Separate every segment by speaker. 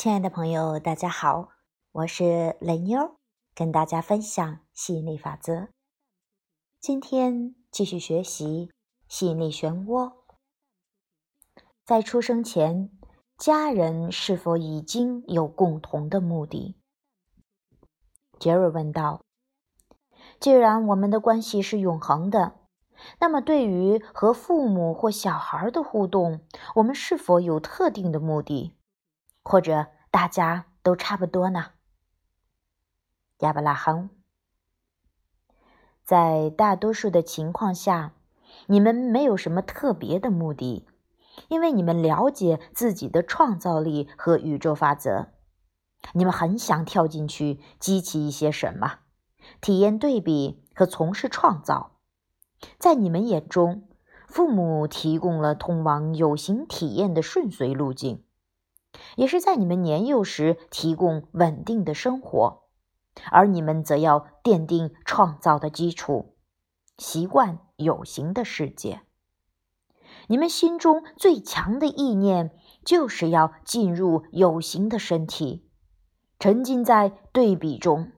Speaker 1: 亲爱的朋友，大家好，我是雷妞，跟大家分享吸引力法则。今天继续学习吸引力漩涡。在出生前，家人是否已经有共同的目的？杰瑞问道。既然我们的关系是永恒的，那么对于和父母或小孩的互动，我们是否有特定的目的，或者大家都差不多呢？亚伯拉罕，在大多数的情况下，你们没有什么特别的目的，因为你们了解自己的创造力和宇宙法则，你们很想跳进去激起一些什么。体验对比和从事创造，在你们眼中，父母提供了通往有形体验的顺遂路径，也是在你们年幼时提供稳定的生活，而你们则要奠定创造的基础，习惯有形的世界。你们心中最强的意念就是要进入有形的身体，沉浸在对比中。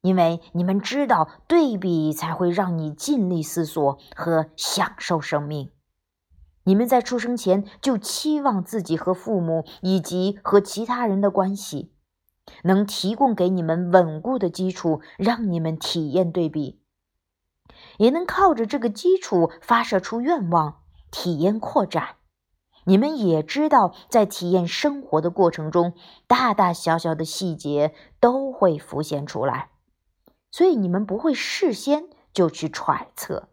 Speaker 1: 因为你们知道，对比才会让你尽力思索和享受生命。你们在出生前就期望自己和父母以及和其他人的关系，能提供给你们稳固的基础，让你们体验对比，也能靠着这个基础发射出愿望，体验扩展。你们也知道，在体验生活的过程中，大大小小的细节都会浮现出来。所以你们不会事先就去揣测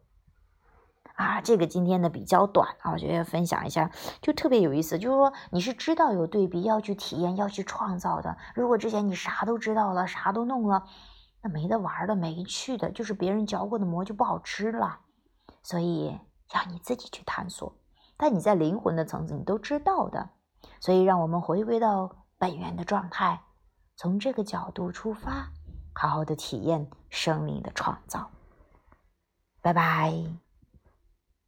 Speaker 1: 啊，这个今天的比较短啊，我觉得分享一下就特别有意思。就是说你是知道有对比，要去体验，要去创造的。如果之前你啥都知道了，啥都弄了，那没得玩的，没趣的，就是别人嚼过的馍就不好吃了。所以要你自己去探索。但你在灵魂的层次，你都知道的。所以让我们回归到本源的状态，从这个角度出发。好好的体验生命的创造，拜拜。